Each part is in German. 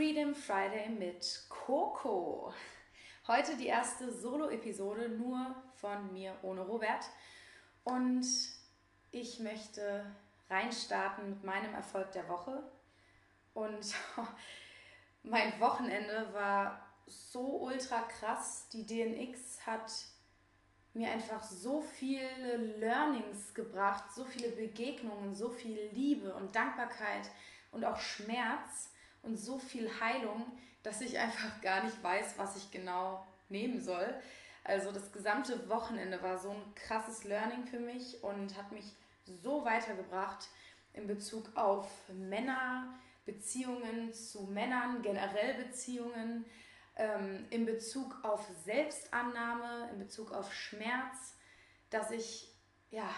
Freedom Friday mit Coco. Heute die erste Solo-Episode nur von mir ohne Robert. Und ich möchte reinstarten mit meinem Erfolg der Woche. Und mein Wochenende war so ultra krass. Die DNX hat mir einfach so viele Learnings gebracht, so viele Begegnungen, so viel Liebe und Dankbarkeit und auch Schmerz und so viel Heilung, dass ich einfach gar nicht weiß, was ich genau nehmen soll. Also das gesamte Wochenende war so ein krasses Learning für mich und hat mich so weitergebracht in Bezug auf Männer, Beziehungen zu Männern, generell Beziehungen, ähm, in Bezug auf Selbstannahme, in Bezug auf Schmerz, dass ich ja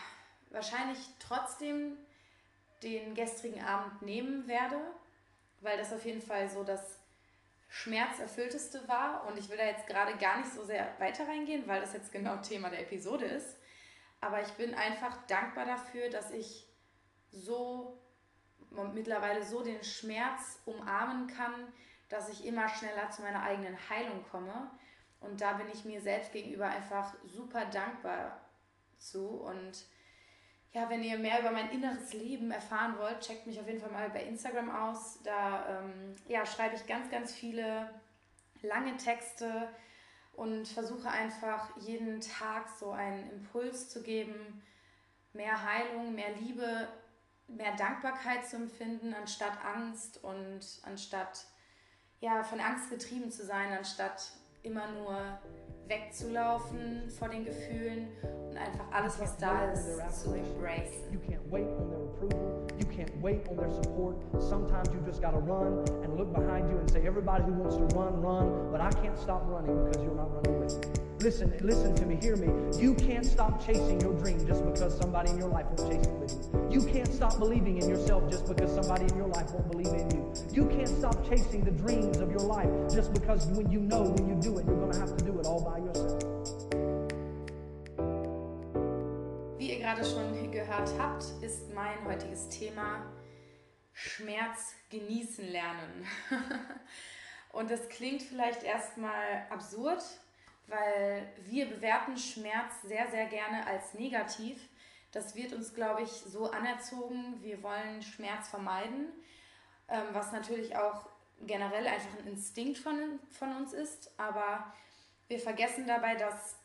wahrscheinlich trotzdem den gestrigen Abend nehmen werde weil das auf jeden Fall so das schmerzerfüllteste war. Und ich will da jetzt gerade gar nicht so sehr weiter reingehen, weil das jetzt genau Thema der Episode ist. Aber ich bin einfach dankbar dafür, dass ich so mittlerweile so den Schmerz umarmen kann, dass ich immer schneller zu meiner eigenen Heilung komme. Und da bin ich mir selbst gegenüber einfach super dankbar zu. Und ja, wenn ihr mehr über mein inneres Leben erfahren wollt, checkt mich auf jeden Fall mal bei Instagram aus. Da ähm, ja, schreibe ich ganz, ganz viele lange Texte und versuche einfach jeden Tag so einen Impuls zu geben, mehr Heilung, mehr Liebe, mehr Dankbarkeit zu empfinden, anstatt Angst und anstatt ja, von Angst getrieben zu sein, anstatt immer nur wegzulaufen vor den Gefühlen und einfach alles, was da ist, zu embracen. You can't wait on their approval. You can't wait on their support. Sometimes you just gotta run and look behind you and say, everybody who wants to run, run. But I can't stop running because you're not running with me. Listen, listen to me, hear me. You can't stop chasing your dream just because somebody in your life won't chase it with you. You can't stop believing in yourself just because somebody in your life won't believe in you. You can't stop chasing the dreams of your life just because when you know when you do it, you're going to have to do it all by yourself. Wie ihr gerade schon gehört habt, ist mein heutiges Thema Schmerz genießen lernen. Und das klingt vielleicht erstmal absurd, weil wir bewerten Schmerz sehr, sehr gerne als negativ. Das wird uns, glaube ich, so anerzogen. Wir wollen Schmerz vermeiden, ähm, was natürlich auch generell einfach ein Instinkt von, von uns ist. Aber wir vergessen dabei, dass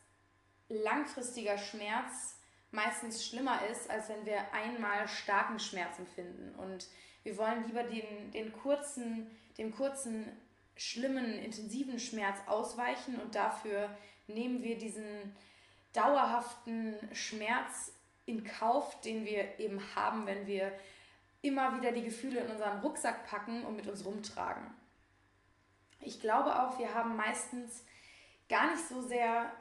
langfristiger Schmerz meistens schlimmer ist, als wenn wir einmal starken Schmerz empfinden. Und wir wollen lieber den, den kurzen, dem kurzen schlimmen, intensiven Schmerz ausweichen und dafür nehmen wir diesen dauerhaften Schmerz in Kauf, den wir eben haben, wenn wir immer wieder die Gefühle in unseren Rucksack packen und mit uns rumtragen. Ich glaube auch, wir haben meistens gar nicht so sehr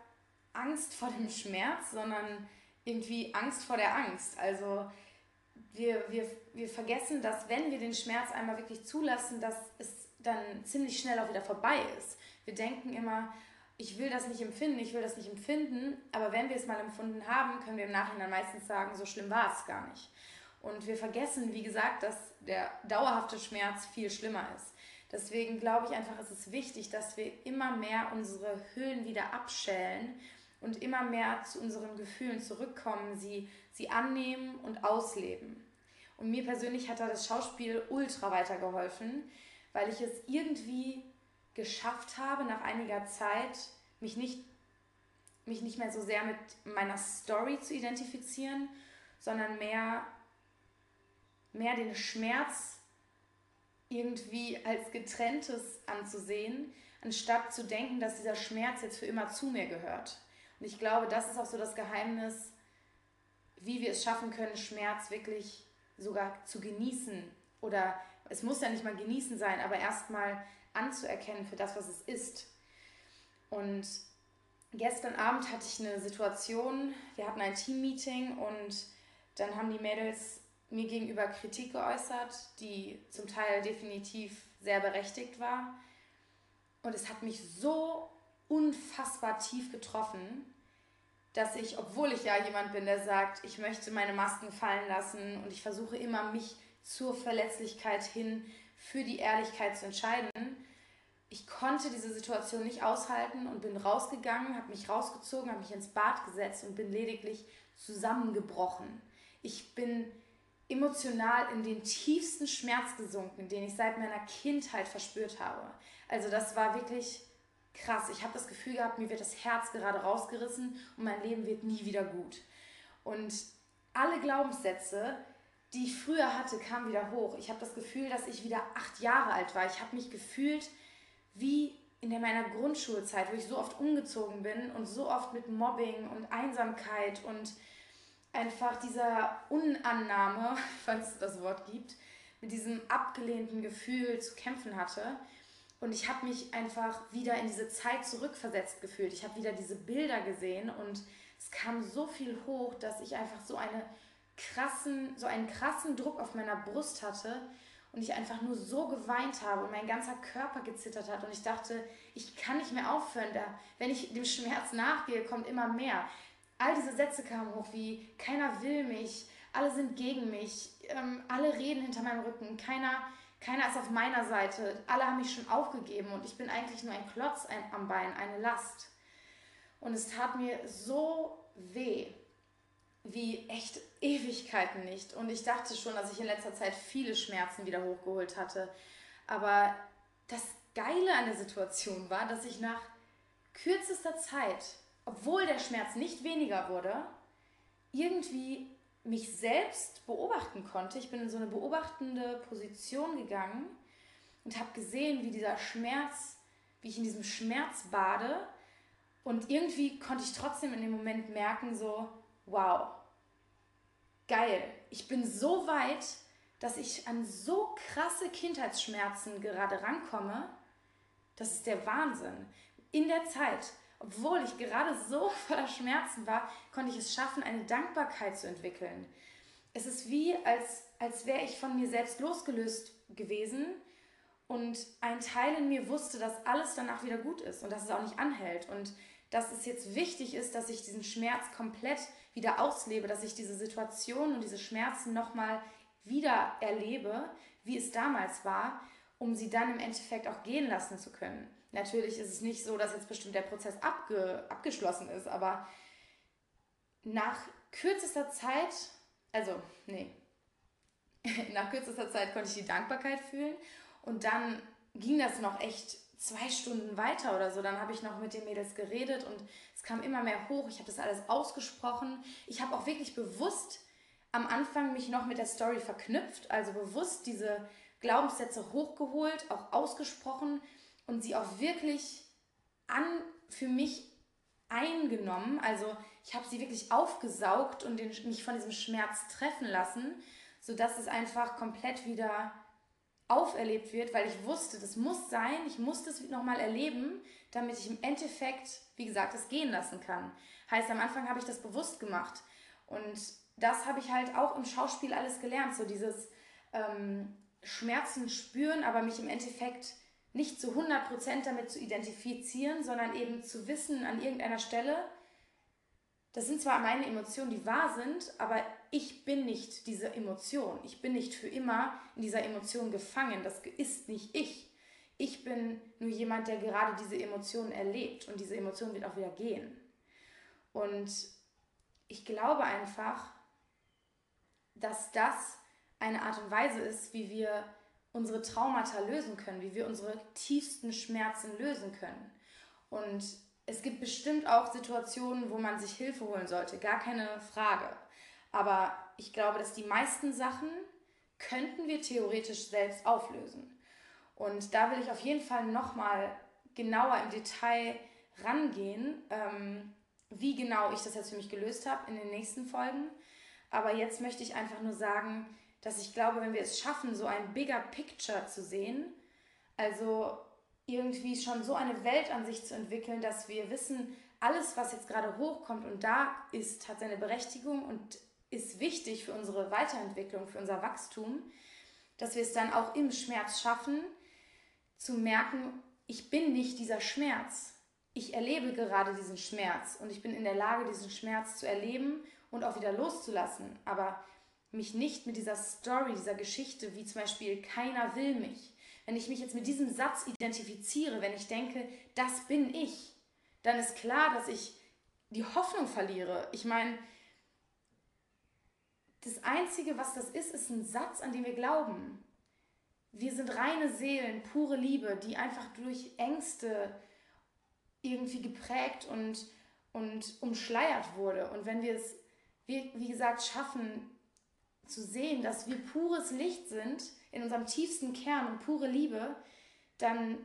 Angst vor dem Schmerz, sondern irgendwie Angst vor der Angst. Also wir, wir, wir vergessen, dass wenn wir den Schmerz einmal wirklich zulassen, dass es dann ziemlich schnell auch wieder vorbei ist. Wir denken immer, ich will das nicht empfinden, ich will das nicht empfinden, aber wenn wir es mal empfunden haben, können wir im Nachhinein meistens sagen, so schlimm war es gar nicht. Und wir vergessen, wie gesagt, dass der dauerhafte Schmerz viel schlimmer ist. Deswegen glaube ich einfach, es ist wichtig, dass wir immer mehr unsere Hüllen wieder abschälen und immer mehr zu unseren Gefühlen zurückkommen, sie, sie annehmen und ausleben. Und mir persönlich hat da das Schauspiel ultra weitergeholfen, weil ich es irgendwie geschafft habe, nach einiger Zeit mich nicht, mich nicht mehr so sehr mit meiner Story zu identifizieren, sondern mehr, mehr den Schmerz irgendwie als getrenntes anzusehen, anstatt zu denken, dass dieser Schmerz jetzt für immer zu mir gehört. Und ich glaube, das ist auch so das Geheimnis, wie wir es schaffen können, Schmerz wirklich sogar zu genießen oder es muss ja nicht mal genießen sein, aber erstmal anzuerkennen für das, was es ist. Und gestern Abend hatte ich eine Situation, wir hatten ein Team-Meeting und dann haben die Mädels mir gegenüber Kritik geäußert, die zum Teil definitiv sehr berechtigt war. Und es hat mich so unfassbar tief getroffen, dass ich, obwohl ich ja jemand bin, der sagt, ich möchte meine Masken fallen lassen und ich versuche immer mich zur Verletzlichkeit hin für die Ehrlichkeit zu entscheiden. Ich konnte diese Situation nicht aushalten und bin rausgegangen, habe mich rausgezogen, habe mich ins Bad gesetzt und bin lediglich zusammengebrochen. Ich bin emotional in den tiefsten Schmerz gesunken, den ich seit meiner Kindheit verspürt habe. Also das war wirklich krass. Ich habe das Gefühl gehabt, mir wird das Herz gerade rausgerissen und mein Leben wird nie wieder gut. Und alle Glaubenssätze, die ich früher hatte, kamen wieder hoch. Ich habe das Gefühl, dass ich wieder acht Jahre alt war. Ich habe mich gefühlt wie in meiner Grundschulzeit, wo ich so oft umgezogen bin und so oft mit Mobbing und Einsamkeit und einfach dieser Unannahme, falls es das Wort gibt, mit diesem abgelehnten Gefühl zu kämpfen hatte. Und ich habe mich einfach wieder in diese Zeit zurückversetzt gefühlt. Ich habe wieder diese Bilder gesehen und es kam so viel hoch, dass ich einfach so eine krassen, so einen krassen Druck auf meiner Brust hatte und ich einfach nur so geweint habe und mein ganzer Körper gezittert hat und ich dachte, ich kann nicht mehr aufhören, da, wenn ich dem Schmerz nachgehe, kommt immer mehr. All diese Sätze kamen hoch wie, keiner will mich, alle sind gegen mich, ähm, alle reden hinter meinem Rücken, keiner, keiner ist auf meiner Seite, alle haben mich schon aufgegeben und ich bin eigentlich nur ein Klotz am Bein, eine Last. Und es tat mir so weh, wie echt Ewigkeiten nicht. Und ich dachte schon, dass ich in letzter Zeit viele Schmerzen wieder hochgeholt hatte. Aber das Geile an der Situation war, dass ich nach kürzester Zeit, obwohl der Schmerz nicht weniger wurde, irgendwie mich selbst beobachten konnte. Ich bin in so eine beobachtende Position gegangen und habe gesehen, wie dieser Schmerz, wie ich in diesem Schmerz bade. Und irgendwie konnte ich trotzdem in dem Moment merken, so, wow, geil. Ich bin so weit, dass ich an so krasse Kindheitsschmerzen gerade rankomme. Das ist der Wahnsinn. In der Zeit, obwohl ich gerade so voller Schmerzen war, konnte ich es schaffen, eine Dankbarkeit zu entwickeln. Es ist wie, als, als wäre ich von mir selbst losgelöst gewesen und ein Teil in mir wusste, dass alles danach wieder gut ist und dass es auch nicht anhält und dass es jetzt wichtig ist, dass ich diesen Schmerz komplett wieder auslebe, dass ich diese Situation und diese Schmerzen nochmal wieder erlebe, wie es damals war, um sie dann im Endeffekt auch gehen lassen zu können. Natürlich ist es nicht so, dass jetzt bestimmt der Prozess abge, abgeschlossen ist, aber nach kürzester Zeit, also nee, nach kürzester Zeit konnte ich die Dankbarkeit fühlen und dann ging das noch echt zwei Stunden weiter oder so. Dann habe ich noch mit den Mädels geredet und es kam immer mehr hoch. Ich habe das alles ausgesprochen. Ich habe auch wirklich bewusst am Anfang mich noch mit der Story verknüpft, also bewusst diese Glaubenssätze hochgeholt, auch ausgesprochen und sie auch wirklich an für mich eingenommen. Also ich habe sie wirklich aufgesaugt und den, mich von diesem Schmerz treffen lassen, sodass es einfach komplett wieder auferlebt wird, weil ich wusste, das muss sein, ich muss das nochmal erleben, damit ich im Endeffekt, wie gesagt, es gehen lassen kann. Heißt, am Anfang habe ich das bewusst gemacht. Und das habe ich halt auch im Schauspiel alles gelernt, so dieses ähm, Schmerzen spüren, aber mich im Endeffekt nicht zu 100% damit zu identifizieren, sondern eben zu wissen an irgendeiner Stelle, das sind zwar meine Emotionen, die wahr sind, aber ich bin nicht diese Emotion. Ich bin nicht für immer in dieser Emotion gefangen. Das ist nicht ich. Ich bin nur jemand, der gerade diese Emotion erlebt und diese Emotion wird auch wieder gehen. Und ich glaube einfach, dass das eine Art und Weise ist, wie wir unsere Traumata lösen können, wie wir unsere tiefsten Schmerzen lösen können. Und es gibt bestimmt auch Situationen, wo man sich Hilfe holen sollte, gar keine Frage. Aber ich glaube, dass die meisten Sachen könnten wir theoretisch selbst auflösen. Und da will ich auf jeden Fall nochmal genauer im Detail rangehen, ähm, wie genau ich das jetzt für mich gelöst habe in den nächsten Folgen. Aber jetzt möchte ich einfach nur sagen, dass ich glaube, wenn wir es schaffen, so ein bigger Picture zu sehen, also irgendwie schon so eine Welt an sich zu entwickeln, dass wir wissen, alles, was jetzt gerade hochkommt und da ist, hat seine Berechtigung und ist wichtig für unsere Weiterentwicklung, für unser Wachstum, dass wir es dann auch im Schmerz schaffen, zu merken, ich bin nicht dieser Schmerz. Ich erlebe gerade diesen Schmerz und ich bin in der Lage, diesen Schmerz zu erleben und auch wieder loszulassen. Aber mich nicht mit dieser Story, dieser Geschichte, wie zum Beispiel keiner will mich, wenn ich mich jetzt mit diesem Satz identifiziere, wenn ich denke, das bin ich, dann ist klar, dass ich die Hoffnung verliere. Ich meine, das Einzige, was das ist, ist ein Satz, an den wir glauben. Wir sind reine Seelen, pure Liebe, die einfach durch Ängste irgendwie geprägt und, und umschleiert wurde. Und wenn wir es, wie, wie gesagt, schaffen zu sehen, dass wir pures Licht sind in unserem tiefsten Kern und pure Liebe, dann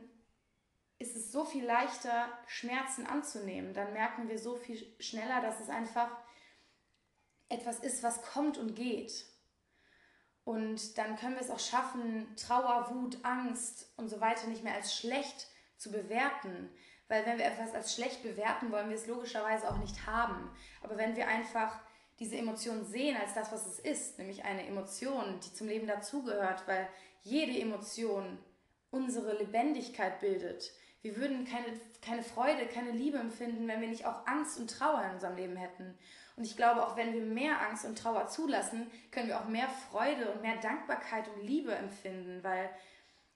ist es so viel leichter, Schmerzen anzunehmen. Dann merken wir so viel schneller, dass es einfach etwas ist, was kommt und geht. Und dann können wir es auch schaffen, Trauer, Wut, Angst und so weiter nicht mehr als schlecht zu bewerten. Weil wenn wir etwas als schlecht bewerten, wollen wir es logischerweise auch nicht haben. Aber wenn wir einfach diese Emotion sehen als das, was es ist, nämlich eine Emotion, die zum Leben dazugehört, weil jede Emotion unsere Lebendigkeit bildet. Wir würden keine, keine Freude, keine Liebe empfinden, wenn wir nicht auch Angst und Trauer in unserem Leben hätten. Und ich glaube, auch wenn wir mehr Angst und Trauer zulassen, können wir auch mehr Freude und mehr Dankbarkeit und Liebe empfinden, weil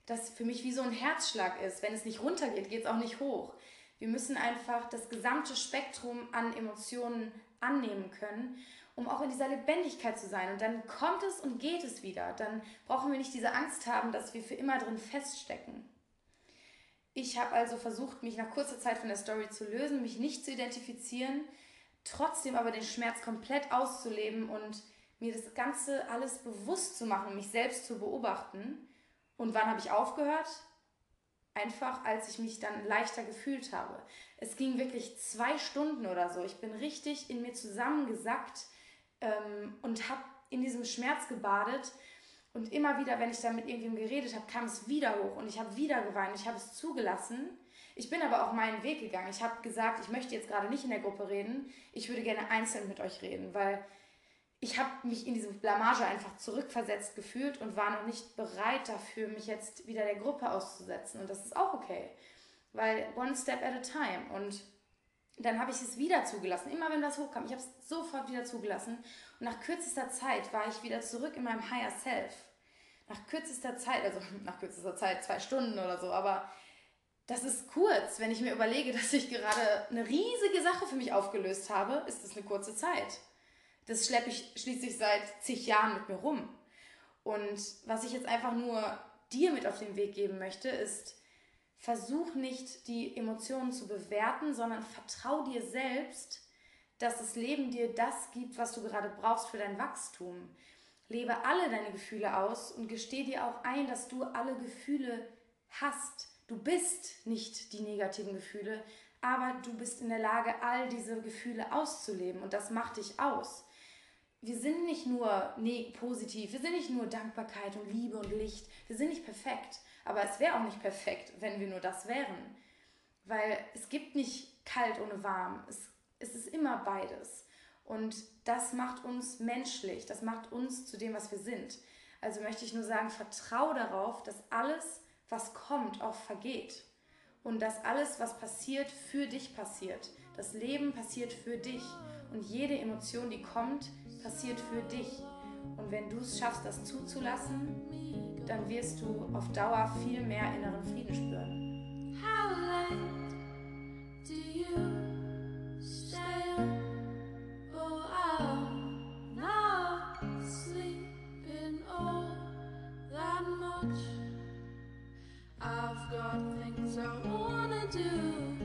das für mich wie so ein Herzschlag ist. Wenn es nicht runtergeht, geht es auch nicht hoch. Wir müssen einfach das gesamte Spektrum an Emotionen annehmen können, um auch in dieser Lebendigkeit zu sein. Und dann kommt es und geht es wieder. Dann brauchen wir nicht diese Angst haben, dass wir für immer drin feststecken. Ich habe also versucht, mich nach kurzer Zeit von der Story zu lösen, mich nicht zu identifizieren, trotzdem aber den Schmerz komplett auszuleben und mir das Ganze alles bewusst zu machen, mich selbst zu beobachten. Und wann habe ich aufgehört? Einfach, als ich mich dann leichter gefühlt habe. Es ging wirklich zwei Stunden oder so. Ich bin richtig in mir zusammengesackt ähm, und habe in diesem Schmerz gebadet. Und immer wieder, wenn ich da mit irgendjemandem geredet habe, kam es wieder hoch und ich habe wieder geweint. Ich habe es zugelassen. Ich bin aber auch meinen Weg gegangen. Ich habe gesagt, ich möchte jetzt gerade nicht in der Gruppe reden. Ich würde gerne einzeln mit euch reden, weil ich habe mich in diese Blamage einfach zurückversetzt gefühlt und war noch nicht bereit dafür, mich jetzt wieder der Gruppe auszusetzen. Und das ist auch okay, weil one step at a time. Und dann habe ich es wieder zugelassen. Immer wenn das hochkam, ich habe es sofort wieder zugelassen. Und nach kürzester Zeit war ich wieder zurück in meinem Higher Self. Nach kürzester Zeit, also nach kürzester Zeit, zwei Stunden oder so, aber das ist kurz. Wenn ich mir überlege, dass ich gerade eine riesige Sache für mich aufgelöst habe, ist das eine kurze Zeit. Das schleppe ich schließlich seit zig Jahren mit mir rum. Und was ich jetzt einfach nur dir mit auf den Weg geben möchte, ist, versuch nicht die Emotionen zu bewerten, sondern vertrau dir selbst, dass das Leben dir das gibt, was du gerade brauchst für dein Wachstum. Lebe alle deine Gefühle aus und gesteh dir auch ein, dass du alle Gefühle hast. Du bist nicht die negativen Gefühle, aber du bist in der Lage, all diese Gefühle auszuleben und das macht dich aus wir sind nicht nur nee, positiv, wir sind nicht nur Dankbarkeit und Liebe und Licht, wir sind nicht perfekt. Aber es wäre auch nicht perfekt, wenn wir nur das wären. Weil es gibt nicht kalt ohne warm. Es, es ist immer beides. Und das macht uns menschlich, das macht uns zu dem, was wir sind. Also möchte ich nur sagen, vertrau darauf, dass alles, was kommt, auch vergeht. Und dass alles, was passiert, für dich passiert. Das Leben passiert für dich. Und jede Emotion, die kommt, passiert für dich. Und wenn du es schaffst, das zuzulassen, dann wirst du auf Dauer viel mehr inneren Frieden spüren. Oh. I've got things I wanna do.